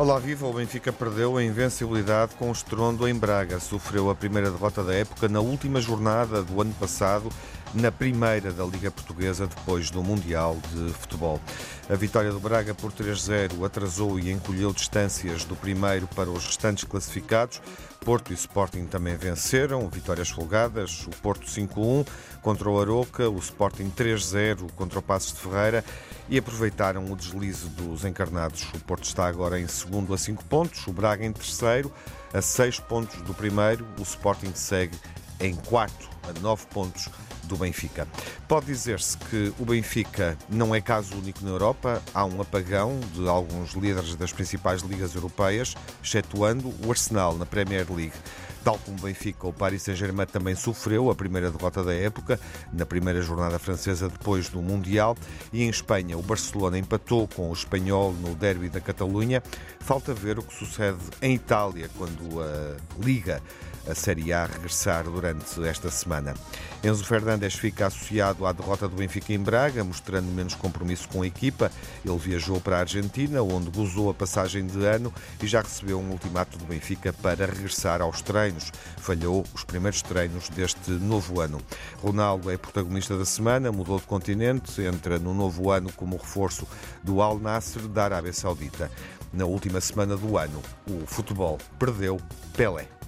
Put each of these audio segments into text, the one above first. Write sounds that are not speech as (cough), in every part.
Olá, viva! O Benfica perdeu a invencibilidade com o estrondo em Braga. Sofreu a primeira derrota da época na última jornada do ano passado, na primeira da Liga Portuguesa, depois do Mundial de Futebol. A vitória do Braga por 3-0 atrasou e encolheu distâncias do primeiro para os restantes classificados. Porto e Sporting também venceram, vitórias folgadas, o Porto 5-1 contra o Aroca, o Sporting 3-0 contra o Passos de Ferreira e aproveitaram o deslize dos encarnados. O Porto está agora em segundo a 5 pontos, o Braga em terceiro a 6 pontos do primeiro, o Sporting segue em quarto a 9 pontos do Benfica. Pode dizer-se que o Benfica não é caso único na Europa. Há um apagão de alguns líderes das principais ligas europeias, excetuando o Arsenal na Premier League. Tal como o Benfica, o Paris Saint-Germain também sofreu a primeira derrota da época, na primeira jornada francesa depois do Mundial. E em Espanha, o Barcelona empatou com o Espanhol no derby da Catalunha. Falta ver o que sucede em Itália, quando a Liga a Série A regressar durante esta semana. Enzo Fernandes fica associado à derrota do Benfica em Braga, mostrando menos compromisso com a equipa. Ele viajou para a Argentina, onde gozou a passagem de ano e já recebeu um ultimato do Benfica para regressar aos treinos. Falhou os primeiros treinos deste novo ano. Ronaldo é protagonista da semana, mudou de continente, entra no novo ano como reforço do Al Nasser da Arábia Saudita. Na última semana do ano, o futebol perdeu Pelé.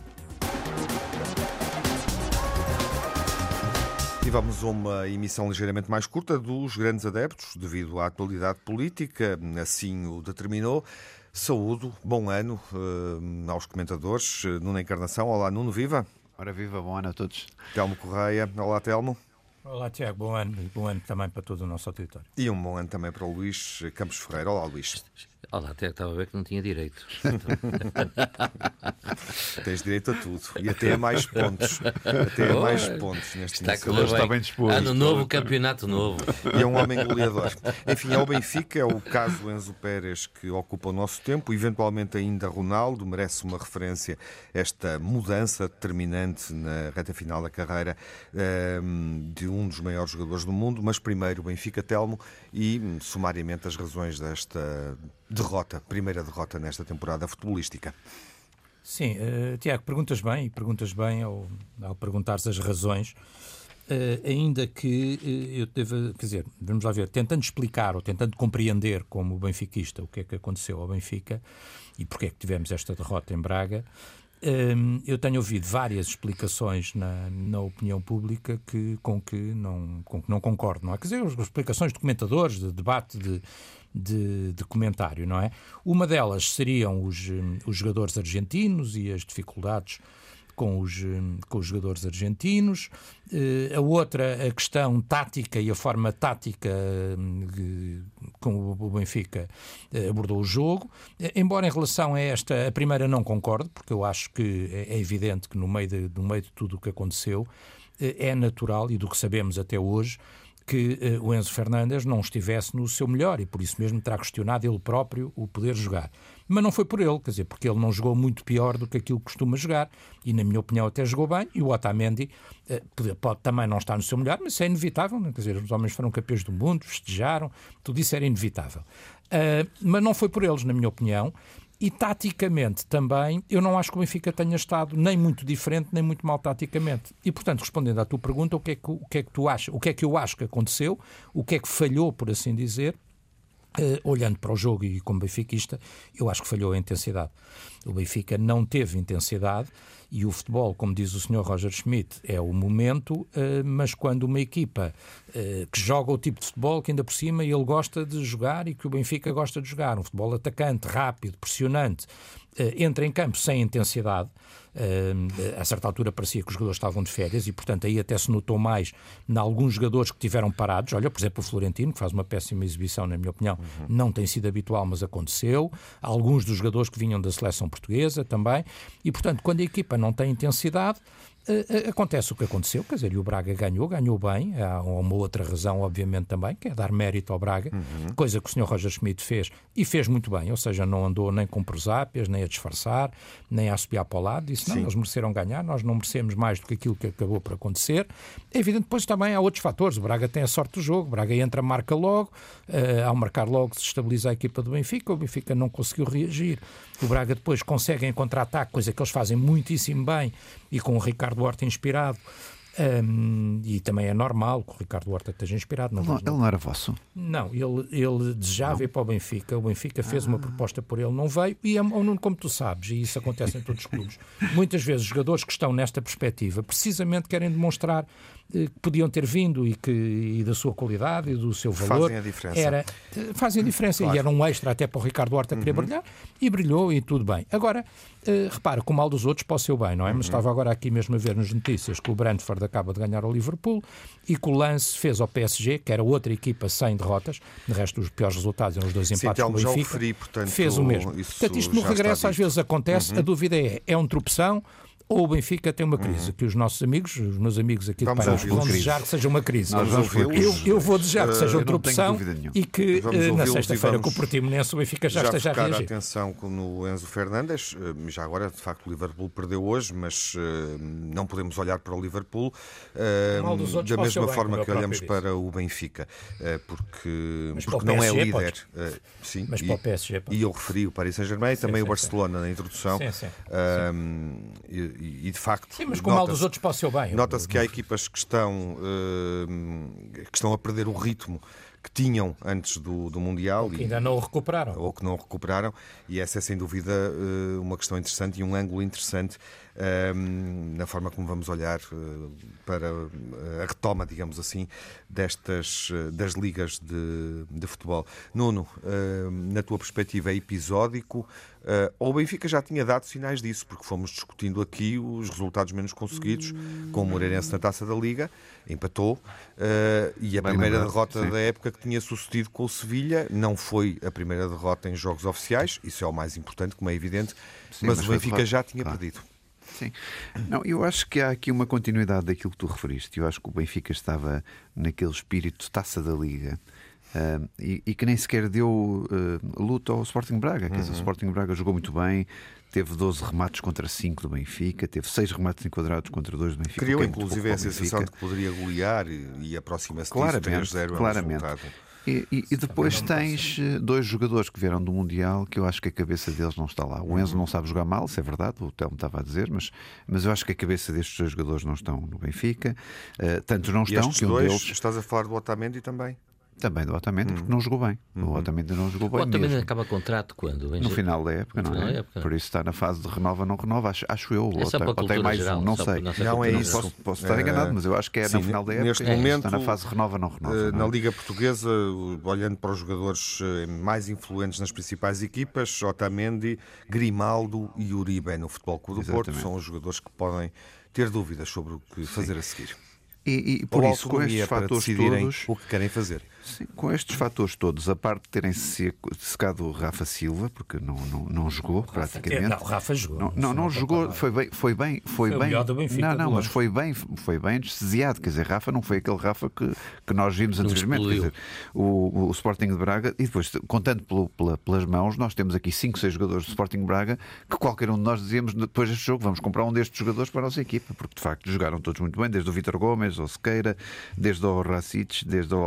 Tivemos uma emissão ligeiramente mais curta dos grandes adeptos, devido à atualidade política, assim o determinou. Saúdo, bom ano uh, aos comentadores. Nuno Encarnação, olá Nuno, viva. Ora viva, bom ano a todos. Telmo Correia, olá Telmo. Olá Tiago, bom ano e bom ano também para todo o nosso auditório. E um bom ano também para o Luís Campos Ferreira. Olá Luís. Olá, até estava a ver que não tinha direito. (laughs) Tens direito a tudo. E até a mais pontos. Até a mais pontos neste está, está bem disposto. Ano novo, campeonato novo. E é um homem goleador. Enfim, é o Benfica, é o caso Enzo Pérez que ocupa o nosso tempo. Eventualmente ainda Ronaldo merece uma referência esta mudança determinante na reta final da carreira ehm, de um dos maiores jogadores do mundo. Mas primeiro Benfica Telmo e sumariamente as razões desta derrota, primeira derrota nesta temporada futebolística. Sim, uh, Tiago, perguntas bem, e perguntas bem ao, ao perguntares as razões, uh, ainda que uh, eu deva, quer dizer, vamos lá ver, tentando explicar ou tentando compreender como benfiquista o que é que aconteceu ao Benfica e porque é que tivemos esta derrota em Braga, eu tenho ouvido várias explicações na, na opinião pública que, com, que não, com que não concordo, não é? Quer dizer, explicações de comentadores, de debate, de, de, de, comentário, não é? Uma delas seriam os, os jogadores argentinos e as dificuldades com os, com os jogadores argentinos. Eh, a outra, a questão tática e a forma tática eh, como o Benfica eh, abordou o jogo. Embora em relação a esta, a primeira não concordo, porque eu acho que é, é evidente que no meio de, no meio de tudo o que aconteceu, é natural e do que sabemos até hoje que uh, o Enzo Fernandes não estivesse no seu melhor e por isso mesmo terá questionado ele próprio o poder jogar. Mas não foi por ele, quer dizer, porque ele não jogou muito pior do que aquilo que costuma jogar e, na minha opinião, até jogou bem. E o Otamendi uh, pode, pode, também não estar no seu melhor, mas isso é inevitável. Quer dizer, os homens foram campeões do mundo, festejaram, tudo isso era inevitável. Uh, mas não foi por eles, na minha opinião. E taticamente também, eu não acho que o Benfica tenha estado nem muito diferente, nem muito mal taticamente. E, portanto, respondendo à tua pergunta, o que é que, o que, é que tu achas, o que é que eu acho que aconteceu, o que é que falhou, por assim dizer, Uh, olhando para o jogo e como benfiquista, eu acho que falhou a intensidade. O Benfica não teve intensidade e o futebol, como diz o Sr. Roger Schmidt, é o momento, uh, mas quando uma equipa uh, que joga o tipo de futebol que ainda por cima ele gosta de jogar e que o Benfica gosta de jogar, um futebol atacante, rápido, pressionante, entra em campo sem intensidade, a certa altura parecia que os jogadores estavam de férias e, portanto, aí até se notou mais em alguns jogadores que tiveram parados. Olha, por exemplo, o Florentino, que faz uma péssima exibição, na minha opinião, uhum. não tem sido habitual, mas aconteceu. Alguns dos jogadores que vinham da seleção portuguesa também. E, portanto, quando a equipa não tem intensidade, acontece o que aconteceu, quer dizer, e o Braga ganhou, ganhou bem. Há uma outra razão, obviamente, também, que é dar mérito ao Braga, uhum. coisa que o Sr. Roger Schmidt fez e fez muito bem, ou seja, não andou nem com prosápias, nem a disfarçar, nem a assobiar para o lado. Disse, não, Sim. eles mereceram ganhar, nós não merecemos mais do que aquilo que acabou por acontecer. É evidente, depois também há outros fatores. O Braga tem a sorte do jogo, o Braga entra, marca logo, uh, ao marcar logo se estabiliza a equipa do Benfica, o Benfica não conseguiu reagir. O Braga depois consegue em contra-ataque, coisa que eles fazem muitíssimo bem, e com o Ricardo Horta inspirado. Um, e também é normal que o Ricardo Horta esteja inspirado. Não, ele não era vosso? Não, ele, ele desejava não. ir para o Benfica. O Benfica fez ah. uma proposta por ele, não veio. E, é, como tu sabes, e isso acontece em todos os clubes, muitas vezes os jogadores que estão nesta perspectiva precisamente querem demonstrar que podiam ter vindo e, que, e da sua qualidade e do seu valor. Fazem a diferença. Era, fazem a diferença claro. e era um extra até para o Ricardo Horta querer uhum. brilhar e brilhou e tudo bem. Agora, uh, repara, com o mal dos outros para o seu bem, não é? Uhum. Mas estava agora aqui mesmo a ver nas notícias que o Brentford acaba de ganhar ao Liverpool e que o Lance fez ao PSG, que era outra equipa sem derrotas, de resto os piores resultados eram os dois empates com o Benfica, referi, portanto, fez o mesmo. Portanto, isto no regresso às vezes acontece, uhum. a dúvida é, é um tropeção ou o Benfica tem uma crise, uhum. que os nossos amigos, os meus amigos aqui de Paris, vão desejar que seja uma crise. Eu, eu, vou desejar que seja outra opção e que uh, na sexta-feira com o Portimonense o Benfica já, já esteja a reagir. atenção no Enzo Fernandes, eh, já agora de facto o Liverpool perdeu hoje, mas uh, não podemos olhar para o Liverpool uh, da mesma forma que olhamos para o Benfica, porque, porque não PSG, é líder. sim, mas e, para o PSG. Pode. E eu referi o Paris Saint-Germain e também sim, o Barcelona sim. na introdução. Sim, sim e, de facto. Sim, mas com mal dos outros para o seu bem. Nota-se que há equipas que estão, uh, que estão a perder o ritmo que tinham antes do, do Mundial. Ou que ainda não o recuperaram. Ou que não o recuperaram, e essa é sem dúvida uh, uma questão interessante e um ângulo interessante na forma como vamos olhar uh, para a retoma, digamos assim, destas das ligas de, de futebol. Nuno, na tua perspectiva, é episódico? Ou o Benfica já tinha dado sinais disso, porque fomos discutindo aqui os resultados menos conseguidos, com o Moreirense na taça da Liga, empatou, e a Bem primeira lembrado, derrota sim. da época que tinha sucedido com o Sevilha não foi a primeira derrota em jogos oficiais, isso é o mais importante, como é evidente, sim, mas, mas, o Benfica já tinha claro. perdido. Sim. Não, eu acho que há aqui uma continuidade daquilo que tu referiste. Eu acho que o Benfica estava naquele espírito de taça da Liga Uh, e, e, que nem sequer deu uh, luta ao Sporting Braga. Quer dizer, o uhum. Sporting Braga jogou muito bem, teve 12 remates contra 5 do Benfica, teve 6 remates enquadrados contra 2 do Benfica. Criou inclusive a sensação de que poderia golear e, e aproxima-se claramente, disso 3-0 claramente. E, e, e, depois tens eh, dois jogadores que vieram do Mundial que eu acho que a cabeça deles não está lá. O Enzo não sabe jogar mal, isso é verdade, o Telmo estava a dizer, mas, mas eu acho que a cabeça destes dois jogadores não estão no Benfica. Uh, tantos não estão que um dois, deles. Estás a falar do Otamendi também? Também do Otamendi, porque hum. não jogou bem. Uhum. O Otamendi não jogou bem. O Otamendi mesmo. acaba contrato quando? No final da época, não é? Época. Por isso está na fase de renova, não renova, acho, acho eu. É ou, tem, mais geral, um, não sei. Não é isso. Posso, posso estar é... enganado, mas eu acho que é Sim, no final da época. Neste momento, está na fase de renova, não renova. Eh, não é? Na Liga Portuguesa, olhando para os jogadores eh, mais influentes nas principais equipas, Otamendi, Grimaldo e Uribe no Futebol Clube do Porto são os jogadores que podem ter dúvidas sobre o que fazer Sim. a seguir. E, e por isso, com estes fatores todos. O que querem fazer. Sim, com estes fatores todos, a parte de terem secado o Rafa Silva, porque não, não, não jogou Rafa, praticamente. Não, Rafa jogou. Não, não, não jogou, foi bem, foi bem, foi, foi bem. Benfica, não, não, mas foi bem, foi bem anestesiado. Quer dizer, Rafa não foi aquele Rafa que, que nós vimos anteriormente. Quer dizer, o, o Sporting de Braga, e depois, contando pelo, pela, pelas mãos, nós temos aqui 5, 6 jogadores do Sporting de Braga que qualquer um de nós dizíamos depois deste jogo, vamos comprar um destes jogadores para a nossa equipa, porque de facto jogaram todos muito bem, desde o Vitor Gomes, ao Sequeira, desde o Racic, desde o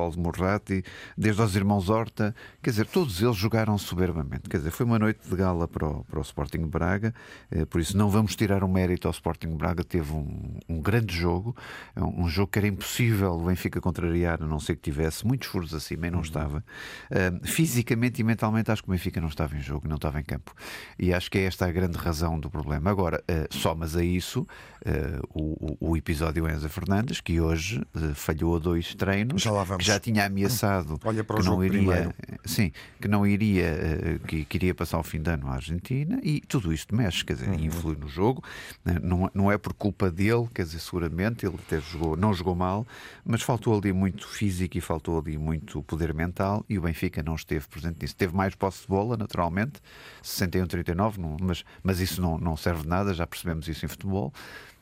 Almurrati, desde aos irmãos Horta, quer dizer, todos eles jogaram soberbamente. Quer dizer, foi uma noite de gala para o, para o Sporting Braga, eh, por isso não vamos tirar o mérito ao Sporting Braga, teve um, um grande jogo, é um, um, jogo que era impossível o Benfica contrariar, a não ser que tivesse muitos furos acima e não uhum. estava. Uh, fisicamente e mentalmente acho que o Benfica não estava em jogo, não estava em campo. E acho que é esta a grande razão do problema. Agora, uh, somas a isso uh, o, o, episódio Enza Fernandes, que hoje falhou a dois treinos, já que já tinha ameaçado pensado que não iria, primeiro. sim, que não iria, eh, que, que, iria passar o fim de ano à Argentina e tudo isto mexe, quer dizer, uhum. influi no jogo. Né, não, não é por culpa dele, quer dizer, seguramente ele até jogou, não jogou mal, mas faltou ali muito físico e faltou ali muito poder mental e o Benfica não esteve presente nisso. Teve mais posse de bola, naturalmente, 61-39, mas, mas isso não, não serve de nada, já percebemos isso em futebol.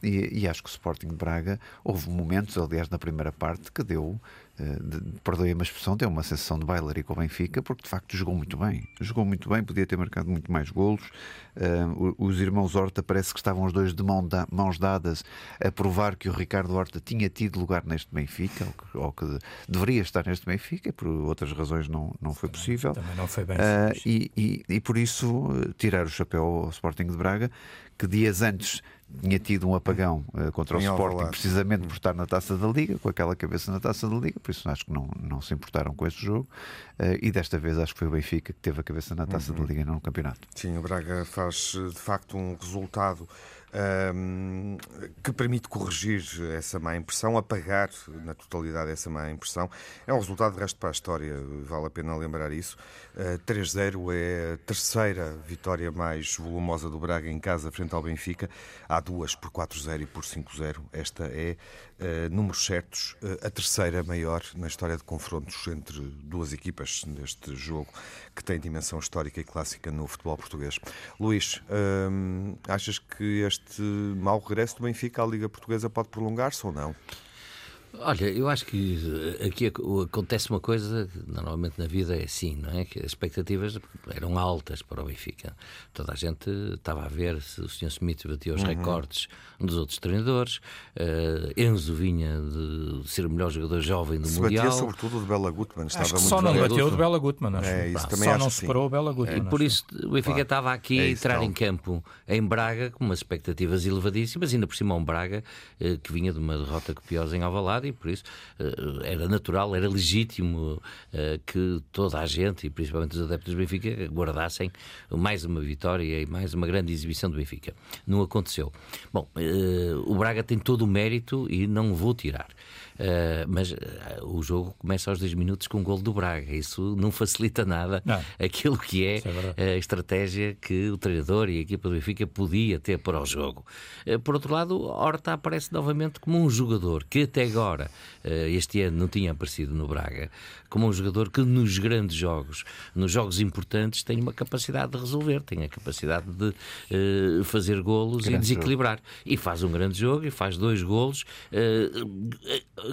E, e, acho que o Sporting de Braga houve momentos, aliás, na primeira parte, que deu, uh, de, perdoe uma expressão, deu uma sensação de bailaria com o Benfica, porque de facto jogou muito bem. Jogou muito bem, podia ter marcado muito mais golos. Uh, os irmãos Horta parece que estavam os dois de mão da, mãos dadas a provar que o Ricardo Horta tinha tido lugar neste Benfica, ou que, ou que deveria estar neste Benfica, por outras razões não, não foi possível. Também não foi bem. Uh, e, e, e, por isso, tirar o chapéu ao Sporting de Braga, que dias antes tinha tido um apagão uh, contra o Sporting, precisamente por estar na taça da Liga, com aquela cabeça na taça da Liga, por isso acho que não, não se importaram com esse jogo. Uh, e desta vez acho que foi o Benfica que teve a cabeça na taça uhum. da Liga não no campeonato. Sim, o Braga faz de facto um resultado um, que permite corrigir essa má impressão, apagar na totalidade essa má impressão. É um resultado de resto para a história, vale a pena lembrar isso. Uh, ah, 3-0 é a terceira vitória mais volumosa do Braga em casa frente ao Benfica. Há duas por 4-0 e por 5-0. Esta é, uh, números certos, uh, a terceira maior na história de confrontos entre duas equipas neste jogo que tem dimensão histórica e clássica no futebol português. Luís, hum, achas que este mau regresso do Benfica à Liga Portuguesa pode prolongar-se ou não? Olha, eu acho que aqui acontece uma coisa que normalmente na vida é assim, não é? Que as expectativas eram altas para o Benfica. Toda a gente estava a ver se o Sr. Smith batia os uhum. recordes dos outros treinadores. Uh, Enzo vinha de ser o melhor jogador jovem do se Mundial. Batia sobretudo de Bela Gutmann. Estava acho que só não bateu de Bela Gutmann. Acho. É, isso, também só não superou o Bela Gutmann. E por isso o Benfica claro. estava aqui é a entrar então. em campo em Braga com umas expectativas elevadíssimas, ainda por cima um Braga uh, que vinha de uma derrota copiosa em Alvalade e por isso uh, era natural, era legítimo que toda a gente, e principalmente os adeptos do Benfica, guardassem mais uma vitória e mais uma grande exibição do Benfica. Não aconteceu. Bom, o Braga tem todo o mérito e não vou tirar. Uh, mas uh, o jogo começa aos 10 minutos com um gol do Braga. Isso não facilita nada não. aquilo que é, é a estratégia que o treinador e a equipa do Benfica podia ter para o jogo. Uh, por outro lado, Horta aparece novamente como um jogador que até agora, este ano, não tinha aparecido no Braga, como um jogador que nos grandes jogos, nos jogos importantes, tem uma capacidade de resolver, tem a capacidade de fazer golos grande e desequilibrar. Jogo. E faz um grande jogo e faz dois golos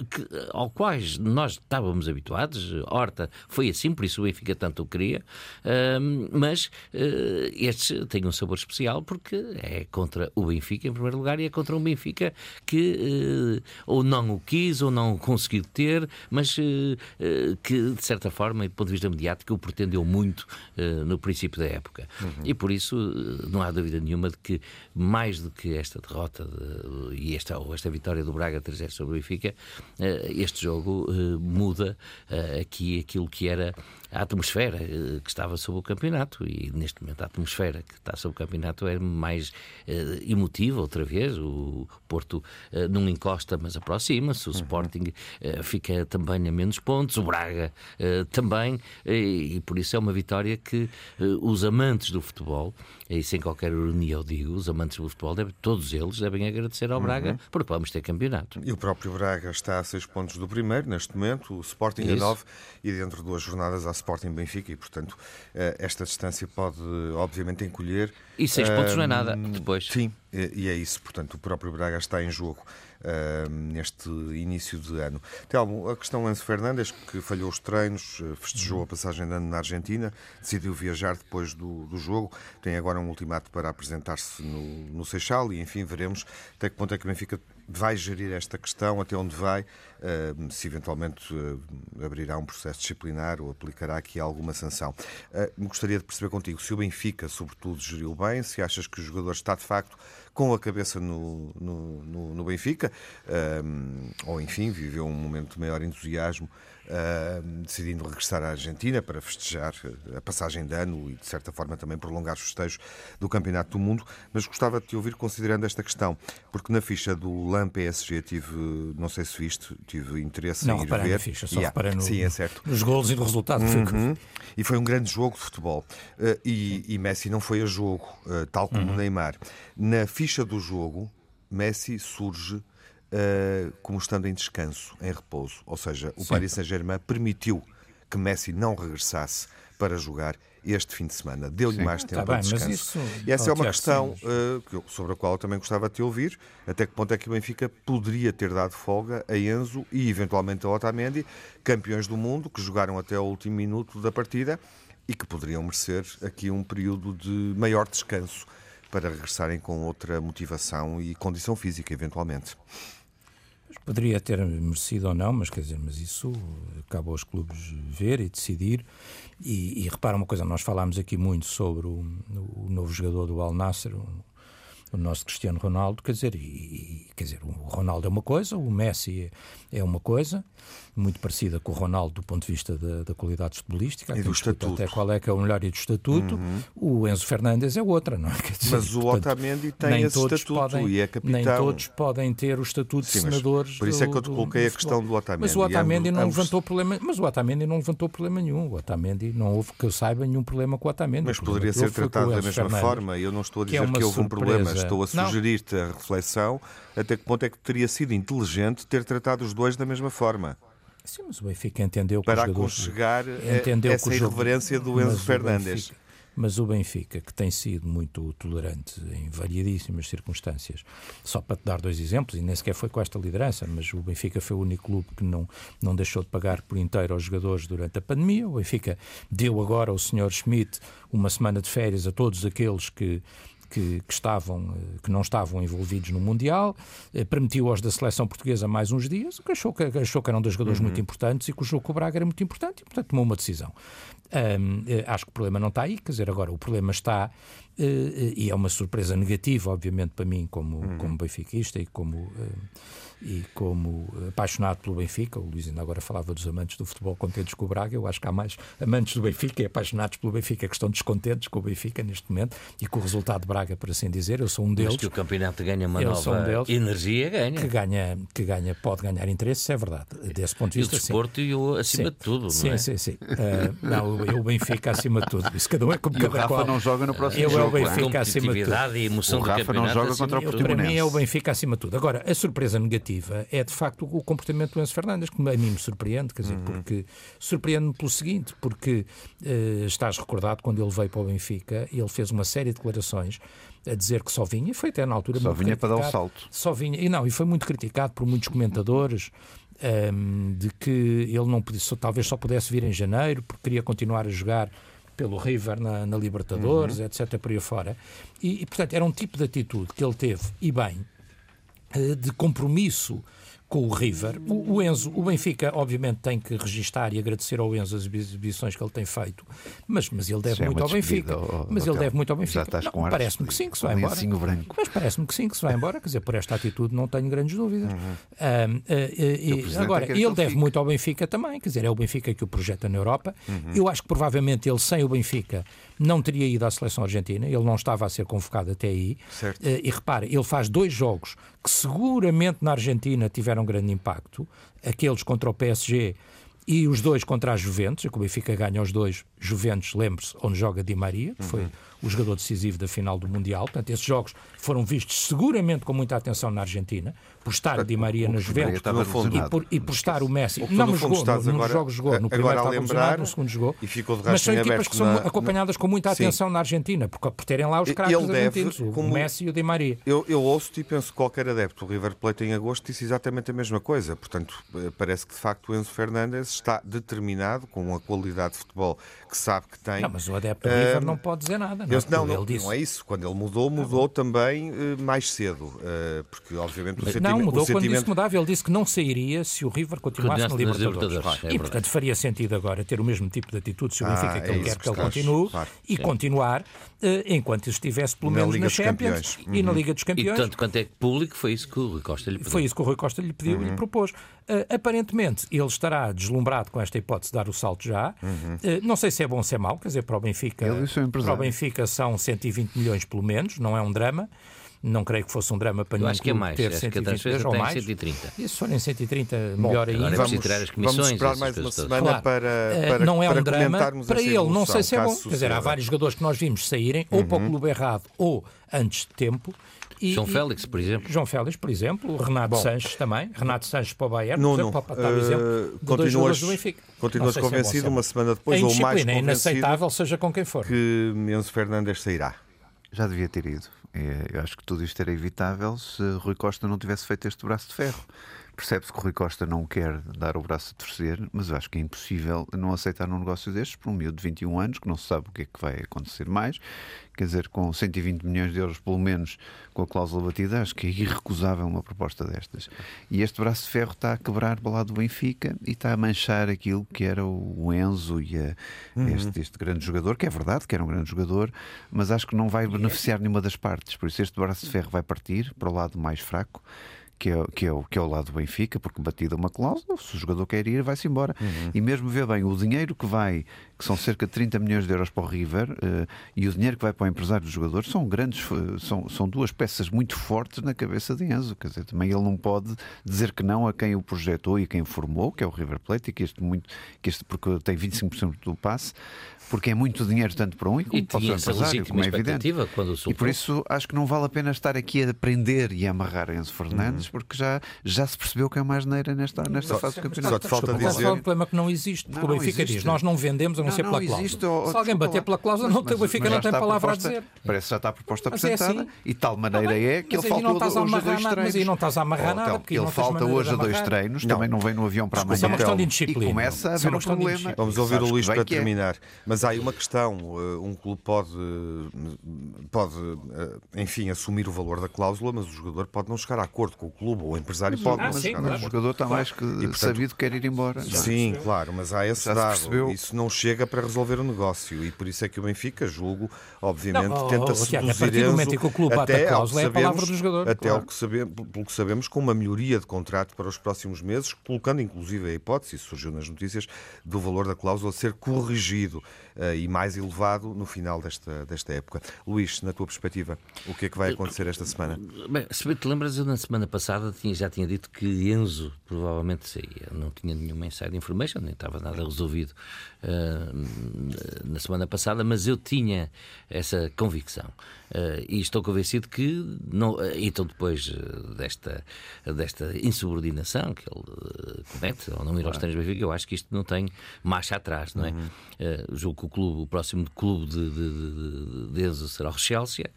que, ao quais nós estávamos habituados. Horta foi assim, por isso o Benfica tanto o queria. Uh, mas uh, este tem um sabor especial porque é contra o Benfica em primeiro lugar e é contra um Benfica que uh, ou não o quis ou não o conseguiu ter, mas eh, que de certa forma, do ponto de vista mediático, o pretendeu muito no princípio da época. Uhum. E por isso não há dúvida nenhuma de que mais do que esta derrota de, e esta, ou esta vitória do Braga 3 sobre o Benfica, eh, este jogo eh, muda eh, aqui aquilo que era a atmosfera que estava sobre o campeonato e neste momento a atmosfera que está sobre o campeonato é mais emotiva outra vez o Porto não encosta mas aproxima-se o uhum. Sporting fica também a menos pontos o Braga também e por isso é uma vitória que os amantes do futebol e sem qualquer ironia eu digo os amantes do futebol devem, todos eles devem agradecer ao Braga uhum. porque vamos ter campeonato e o próprio Braga está a seis pontos do primeiro, neste momento, o Sporting Isso. a nove, e dentro de duas jornadas há Sporting Benfica, e portanto eh, esta distância pode, obviamente, encolher. E seis um, pontos não é nada depois. Sim, e é isso, portanto, o próprio Braga está em jogo. Neste início de ano. Telmo, a questão Enzo Fernandes, que falhou os treinos, eh, festejou a passagem de ano na Argentina, decidiu viajar depois do, do jogo, tem agora um ultimato para apresentar-se no, no Seixal e, enfim, veremos até que ponto é que o Benfica vai gerir esta questão, até onde vai, eh, se eventualmente eh, abrirá um processo disciplinar ou aplicará aqui alguma sanção. Eh, gostaria de perceber contigo se o Benfica, sobretudo, geriu bem, se achas que o jogador está de facto com a cabeça no, no, no, no Benfica, ou enfim, viveu um momento de maior entusiasmo decidindo regressar à Argentina para festejar a passagem de ano e, de certa forma, também prolongar os festejos do Campeonato do Mundo. Mas gostava de te ouvir considerando esta questão, porque na ficha do LAM PSG tive, não sei se viste, tive interesse não, em ir ver. Na ficha, só yeah. no, Sim, é certo. nos golos e no resultado. Uhum. E foi um grande jogo de futebol. Uh, e, e, Messi não foi a jogo, uh, tal como uhum. Neymar. Na ficha do jogo, Messi surge uh, como estando em descanso, em repouso. Ou seja, o Sim. Paris Saint-Germain permitiu que Messi não regressasse para jogar este fim de semana. Deu-lhe mais tempo tá de descanso. Isso... E essa oh, é uma questão uh, sobre a qual eu também gostava de te ouvir. Até que ponto é que o Benfica poderia ter dado folga a Enzo e eventualmente a Otamendi, campeões do mundo, que jogaram até o último minuto da partida e que poderiam merecer aqui um período de maior descanso para regressarem com outra motivação e condição física, eventualmente. Poderia ter merecido ou não, mas quer dizer, mas isso cabe aos clubes ver e decidir. E, e repara uma coisa, nós falámos aqui muito sobre o, o novo jogador do Al Nasser, o, o nosso Cristiano Ronaldo, quer dizer, e, quer dizer, o Ronaldo é uma coisa, o Messi é uma coisa, muito parecida com o Ronaldo do ponto de vista da, da qualidade futebolística. E do estatuto. Até qual é que é o melhor e do estatuto. Uhum. O Enzo Fernandes é outra, não é? Dizer, Mas o portanto, Otamendi tem esse estatuto podem, e é capitão. Nem todos podem ter o estatuto Sim, de senadores. Por isso é que eu te coloquei a questão do Otamendi. Mas o Otamendi ambos, não ambos... levantou problema, mas o Otamendi não levantou problema nenhum. O Otamendi não houve que eu saiba nenhum problema com o Otamendi. Mas poderia ser tratado da mesma Fernandes, forma. Eu não estou a dizer que, é que houve um problema, estou a sugerir-te a reflexão até que ponto é que teria sido inteligente ter tratado os dois da mesma forma. Sim, mas o Benfica entendeu que para aconchegar entendeu essa irreverência do Enzo Fernandes. Mas o Benfica, que tem sido muito tolerante em variadíssimas circunstâncias, só para te dar dois exemplos, e nem sequer foi com esta liderança, mas o Benfica foi o único clube que não, não deixou de pagar por inteiro aos jogadores durante a pandemia. O Benfica deu agora ao Sr. Schmidt uma semana de férias a todos aqueles que que, que, estavam, eh, que não estavam envolvidos no Mundial, eh, permitiu aos da seleção portuguesa mais uns dias, que achou que, achou que eram dois jogadores uhum. muito importantes e que o jogo com o Braga era muito importante e, portanto, tomou uma decisão. Um, eh, acho que o problema não está aí, quer dizer, agora o problema está, uh, e é uma surpresa negativa, obviamente, para mim, como, uhum. como benfiquista e como. Uh, e como apaixonado pelo Benfica, o Luís ainda agora falava dos amantes do futebol contentes com o Braga, eu acho que há mais amantes do Benfica e apaixonados pelo Benfica que estão descontentes com o Benfica neste momento e com o resultado de Braga, por assim dizer. Eu sou um deles. Mas que o campeonato ganha uma nova um deles, energia, ganha. Que ganha, que ganha, pode ganhar interesse, é verdade. Desse ponto de vista, e o desporto sim. e o acima sim. de tudo, sim, não é? Sim, sim, uh, não, o Benfica acima de tudo. Isso cada um é como e o Rafa qual. não joga no próximo eu jogo. Eu é o Benfica acima de tudo. E emoção o Rafa não joga contra o Portimonense. Para mim é o Benfica acima de tudo. Agora, a surpresa negativa é de facto o comportamento do Enzo Fernandes, que a mim me surpreende, quer dizer, uhum. porque surpreende-me pelo seguinte, porque uh, estás recordado quando ele veio para o Benfica, ele fez uma série de declarações a dizer que só vinha, e foi até na altura só vinha para dar o salto. Só vinha, e não, e foi muito criticado por muitos comentadores. Um, ehm, de que ele não podia, talvez só pudesse vir em janeiro porque queria continuar a jogar pelo River na, na Libertadores, uhum. etc. por aí fora. E, e, portanto, era um tipo de atitude que ele teve, e bem, de compromisso com o River. O, Enzo, o Benfica, obviamente, tem que registar e agradecer ao Enzo as exibições que ele tem feito, mas, mas ele deve é muito ao Benfica. Ao, mas ele deve muito ao Benfica. Parece-me que sim, que se vai embora. Branco. Mas parece-me que sim, que se vai embora. Quer dizer, por esta atitude não tenho grandes dúvidas. Uhum. Uh, uh, uh, agora, ele deve muito ao Benfica também. Quer dizer, é o Benfica que o projeta na Europa. Uhum. Eu acho que provavelmente ele, sem o Benfica, não teria ido à seleção argentina. Ele não estava a ser convocado até aí. Certo. e repara, ele faz dois jogos que seguramente na Argentina tiveram grande impacto, aqueles contra o PSG e os dois contra a Juventus, que o Benfica ganha os dois, Juventus, lembre-se, onde joga Di Maria, que foi uhum o jogador decisivo da final do Mundial. Portanto, esses jogos foram vistos seguramente com muita atenção na Argentina, por estar Di Maria na Juventus e por, e por estar o Messi. O não, mas jogou, no, agora, jogos jogou. No primeiro estava lembrar, no segundo jogou. E ficou de mas são equipas que são na... acompanhadas com muita atenção Sim. na Argentina, por, por terem lá os craques argentinos, como... o Messi e o Di Maria. Eu, eu ouço-te e penso que qualquer adepto do River Plate em agosto disse exatamente a mesma coisa. Portanto, eh, parece que de facto o Enzo Fernandes está determinado, com a qualidade de futebol que sabe que tem. Não, mas o adepto do River não pode dizer nada. Não, eu, não, não, ele disse... não é isso. Quando ele mudou, mudou também uh, mais cedo. Uh, porque, obviamente, o sentimento. Não, mudou o quando sentimento... disse que mudava. Ele disse que não sairia se o River continuasse na Libertadores. Libertadores. É e, portanto, faria sentido agora ter o mesmo tipo de atitude se o Benfica ah, que ele é quer que, ele continue claro. e Sim. continuar uh, enquanto estivesse pelo menos na, na Champions uhum. e na Liga dos Campeões. E tanto quanto é público, foi isso que o Rui Costa lhe pediu. Foi isso que o Rui Costa lhe pediu uhum. e lhe propôs. aparentemente, ele estará deslumbrado com esta hipótese de dar o salto já. Uhum. não sei se é bom se é mau, quer dizer, para o Benfica, para o Benfica são 120 milhões pelo menos, não é um drama. Não creio que fosse um drama para nenhum acho que é mais, ter acho 120 milhões ou mais. 130. E se forem 130, Bom, melhor ainda. É vamos, tirar as comissões, vamos esperar mais uma semana claro. para, eh, para, Não é um drama para ele, não sei se é bom. Quer dizer, há vários jogadores que nós vimos saírem ou uhum. para o clube errado ou antes de tempo. E, João Félix, por exemplo. João Félix, por exemplo. Renato Bom, Sanches também. Renato Sanches para o Bayern, não, por exemplo, para dar uh, exemplo de dois jogadores do Benfica. Continuas convencido, é uma semana depois, ou mais convencido... É inaceitável, seja com quem for. Que Enzo Fernandes sairá. Já devia ter ido. É, eu acho que tudo isto era evitável se Rui Costa não tivesse feito este braço de ferro. Percebe-se que o Rui Costa não quer dar o braço a torcer, mas eu acho que é impossível não aceitar num negócio destes para um miúdo de 21 anos que não se sabe o que é que vai acontecer mais. Quer dizer, com 120 milhões de euros, pelo menos com a cláusula batida, acho que é irrecusável uma proposta destas. E este braço de ferro está a quebrar para lá do Benfica e está a manchar aquilo que era o Enzo e a, uhum. este, este, grande jogador, que é verdade que era um grande jogador, mas acho que não vai beneficiar nenhuma das partes. Por isso, este braço de ferro vai partir para o lado mais fraco que é, que, é o, que é o lado do Benfica, porque batida uma cláusula, se o jogador quer ir, vai-se embora. Uhum. E mesmo vê bem, o dinheiro que vai, que são cerca de 30 milhões de euros para o River, uh, e o dinheiro que vai para o empresário dos jogadores, são grandes, são, são duas peças muito fortes na cabeça de Enzo. Quer dizer, também ele não pode dizer que não a quem o projetou e quem formou, que é o River Plate, e que este, muito, que este porque tem 25% do passe, porque é muito dinheiro tanto para um e como para o empresário, como é evidente. e por isso acho que não vale a pena estar aqui a aprender e a amarrar Enzo Fernandes, uhum. porque já, já se percebeu que é mais neira nesta, nesta fase do campeonato. Só te falta dizer... É um problema que não existe, porque não, o Benfica diz, nós não vendemos a não, não ser pela cláusula. Se alguém bater pela cláusula, não, mas, o Benfica não tem palavra proposta, a dizer. Parece que já está a proposta é apresentada assim. e tal maneira é que ele falta hoje a dois treinos. Mas aí não estás a amarrar nada. Ele falta hoje a dois treinos, também não vem no avião para amanhã. É uma questão de indisciplina. E começa a haver um problema. Vamos ouvir o Luís para terminar. Mas há aí uma questão, um clube pode, pode, eh, enfim, assumir o valor da cláusula, mas o jogador pode não chegar a acordo com o clube, ou o empresário pode ah, não sim, chegar claro. O jogador está mais que e, portanto, sabido que quer ir embora. Sim, claro, mas há esse dado. Isso não chega para resolver o negócio e por isso é que o Benfica, julgo, obviamente, não, tenta oh, seduzir Tiago, a partir do momento em que o clube até a cláusula, é a palavra do jogador. Até claro. que sabemos, pelo que sabemos, com uma melhoria de contrato para os próximos meses, colocando inclusive a hipótese, isso surgiu nas notícias, do valor da cláusula ser corrigido uh, e mais elevado no final desta, desta época. Luís, na tua perspectiva, o que é que vai acontecer esta semana? Bem, se te lembras, eu na semana passada tinha, já tinha dito que Enzo provavelmente saía. Não tinha nenhuma inside information, nem estava nada resolvido uh, na semana passada, mas eu tinha essa convicção. Uh, e estou convencido que, não, uh, então depois desta, desta insubordinação que ele comete, ao não ir aos treinos Benfica, eu acho que isto não tem marcha atrás, não é? Uhum. julgo que o clube, o próximo clube de, de, de, de Enzo será o Chelsea,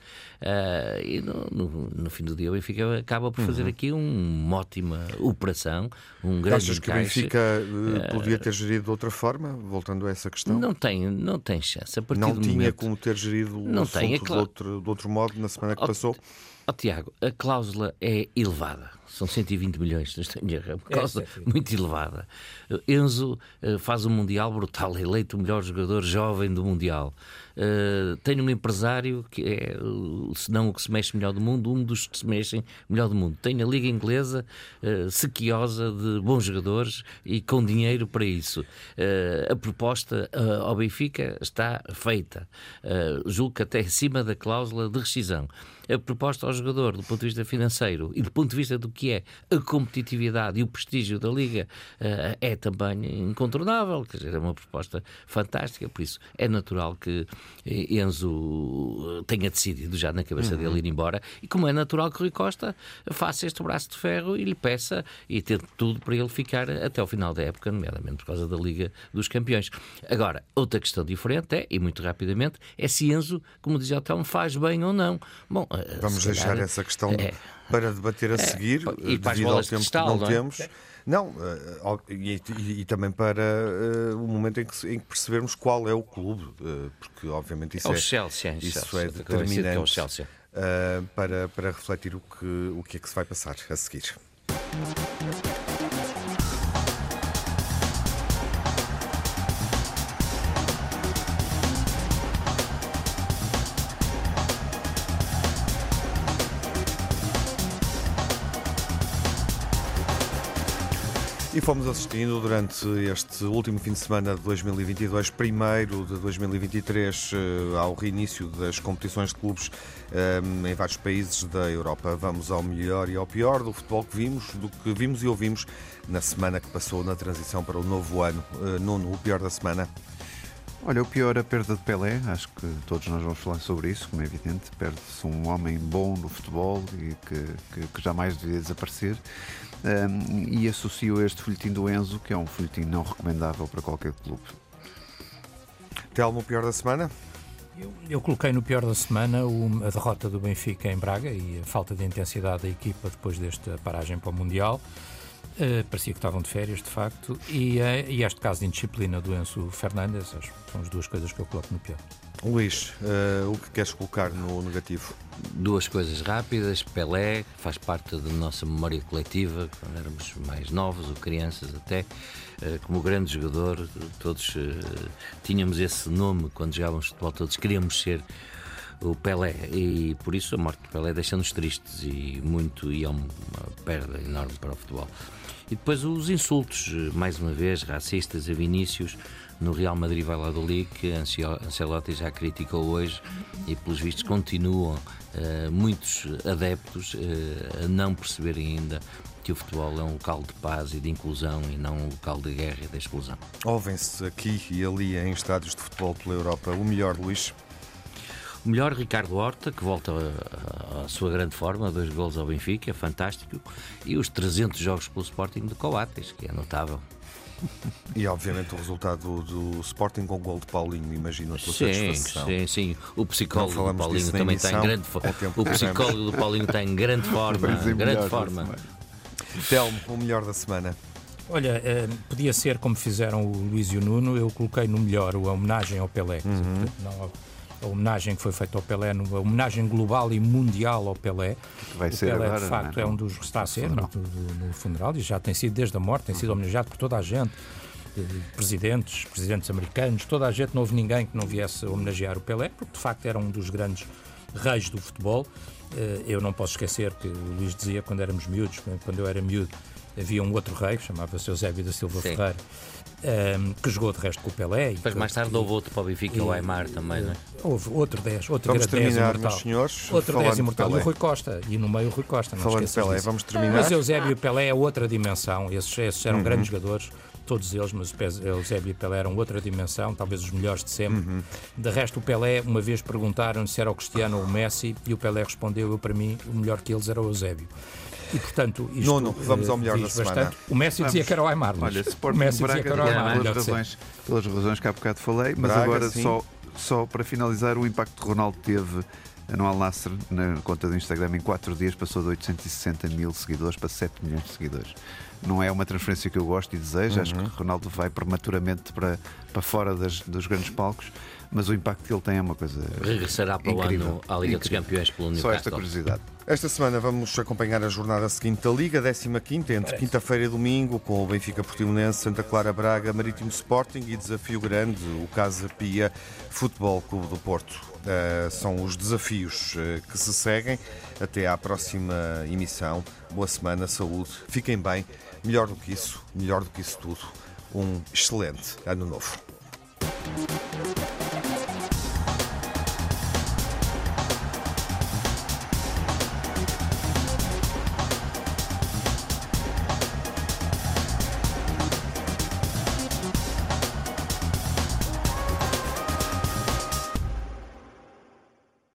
e no, no, no, fim do dia o Benfica acaba por fazer uhum. aqui uma ótima operação, um grande Achas encaixe. que o Benfica podia ter gerido de outra forma, voltando a essa questão? Não tem, não tem chance. A partir não tinha momento... como ter gerido o não assunto tem, é claro... outro, de outro modo na semana que oh, passou? Oh, Tiago, a cláusula é elevada. São 120 milhões, não estou é uma cláusula é, muito elevada. Enzo uh, faz um Mundial brutal, (laughs) eleito o melhor jogador jovem do Mundial. Uh, tem um empresário que é, se não o que se mexe melhor do mundo, um dos que se mexem melhor do mundo. Tem a Liga Inglesa uh, sequiosa de bons jogadores e com dinheiro para isso. Uh, a proposta ao Benfica está feita. julgo que até acima da cláusula de rescisão a proposta ao jogador do ponto de vista financeiro e do ponto de vista do que é a competitividade e o prestígio da Liga uh, é também incontornável, quer dizer, é uma proposta fantástica, por isso é natural que Enzo tenha decidido já na cabeça uhum. dele ir embora e como é natural que Rui Costa faça este braço de ferro e lhe peça e ter tudo para ele ficar até ao final da época, nomeadamente por causa da Liga dos Campeões. Agora, outra questão diferente é, e muito rapidamente, é se Enzo, como dizia o Telmo, faz bem ou não. Bom, Vamos deixar essa questão é, para debater a é, seguir, e devido ao tempo que não, não é? temos. Não, uh, e, e, e, também para uh, o momento em que, em que, percebermos qual é o clube, uh, porque obviamente isso é, o Chelsea, isso Chelsea, é determinante é o Chelsea. para, para refletir o que, o que é que se vai passar a seguir. E fomos assistindo durante este último fim de semana de 2022, primeiro de 2023, eh, ao reinício das competições de clubes eh, em vários países da Europa. Vamos ao melhor e ao pior do futebol que vimos, do que vimos e ouvimos na semana que passou na transição para o novo ano. Eh, Nuno, o pior da semana? Olha, o pior é a perda de Pelé, acho que todos nós vamos falar sobre isso, como é evidente. Perde-se um homem bom no futebol e que, que, que jamais devia desaparecer. Um, e associo este folhetim do Enzo, que é um folhetim não recomendável para qualquer clube. Telmo, o pior da semana? Eu, eu, coloquei no pior da semana o, a derrota do Benfica em Braga e a falta de intensidade da equipa depois desta paragem para o Mundial. Uh, parecia que estavam de férias, de facto, e, uh, e este caso de indisciplina do Enzo Fernandes são as duas coisas que eu coloco no pior. Luís, uh, o que queres colocar no negativo? Duas coisas rápidas. Pelé faz parte da nossa memória coletiva, quando éramos mais novos ou crianças até. Como grande jogador, todos tínhamos esse nome quando jogávamos futebol, todos queríamos ser o Pelé e por isso a morte de Pelé deixa-nos tristes e muito e é uma perda enorme para o futebol. E depois os insultos, mais uma vez, racistas a Vinícius no Real Madrid Valladolid, que Ancelotti já criticou hoje e, pelos vistos, continuam uh, muitos adeptos uh, a não perceber ainda que o futebol é um local de paz e de inclusão e não um local de guerra e de exclusão. Ouvem-se aqui e ali em estádios de futebol pela Europa o melhor, Luís? O melhor, Ricardo Horta, que volta à sua grande forma, dois gols ao Benfica, é fantástico. E os 300 jogos pelo Sporting de Coates, que é notável. (laughs) E obviamente o resultado do Sporting com o gol de Paulinho, imagino a tua sim, satisfação. Sim, sim. O psicólogo do Paulinho também está em grande forma. O psicólogo do Paulinho está em (laughs) grande forma. grande forma. Telmo, o melhor da semana. Olha, eh, podia ser como fizeram o Luís e o Nuno, eu coloquei no melhor a homenagem ao Pelé. Uhum. Não, a homenagem que foi feita ao Pelé, a homenagem global e mundial ao Pelé. Que vai o ser Pelé, agora, de facto, é? é? um dos está a ser no, no, funeral e já tem sido desde a morte, tem sido homenageado por toda a gente. Presidentes, presidentes americanos, toda a gente, não houve ninguém que não viesse homenagear o Pelé, porque de facto era um dos grandes reis do futebol. Eh, eu não posso esquecer que o Luís dizia quando éramos miúdos, quando eu era miúdo, havia um outro rei, chamava-se Eusébio da Silva Sim. Ferreira, um, ehm, que jogou de resto com o Pelé. Depois mais tarde houve outro para o Benfica, o Aymar também, não é? Houve outro 10, outro vamos terminar, 10 imortal. senhores, outro 10 imortal, e o Rui Costa, e no meio o Rui Costa, não falando de Pelé, disso. vamos terminar. Mas Eusébio e Pelé é outra dimensão, esses, esses eram uhum. grandes jogadores, todos eles, mas Eusébio e Pelé eram outra dimensão, talvez os melhores de sempre. Uhum. De resto, o Pelé, uma vez perguntaram se era o Cristiano ou o Messi, e o Pelé respondeu: eu, para mim, o melhor que eles era o Eusébio. E, portanto, isto Nono, vamos ao melhor da semana. Bastante. O Messi vamos. dizia que era o Aymar. Olha, Sporting o Messi Braga, dizia que era o Aymar. Pelas razões, pelas razões que há bocado falei, mas Braga, agora só, só para finalizar, o impacto que Ronaldo teve no Al Nasser, na conta do Instagram, em 4 dias passou de 860 mil seguidores para 7 milhões de seguidores. Não é uma transferência que eu gosto e desejo, uhum. acho que Ronaldo vai prematuramente para, para fora das, dos grandes palcos mas o impacto que ele tem é uma coisa. Regressará para incrível, o ano à Liga incrível. dos Campeões pelo Newcastle. Só esta curiosidade. Esta semana vamos acompanhar a jornada seguinte da Liga, 15 entre quinta-feira e domingo, com o Benfica Portimonense, Santa Clara Braga, Marítimo Sporting e desafio grande, o Casa Pia Futebol Clube do Porto. Uh, são os desafios uh, que se seguem. Até à próxima emissão. Boa semana, saúde, fiquem bem. Melhor do que isso, melhor do que isso tudo, um excelente ano novo.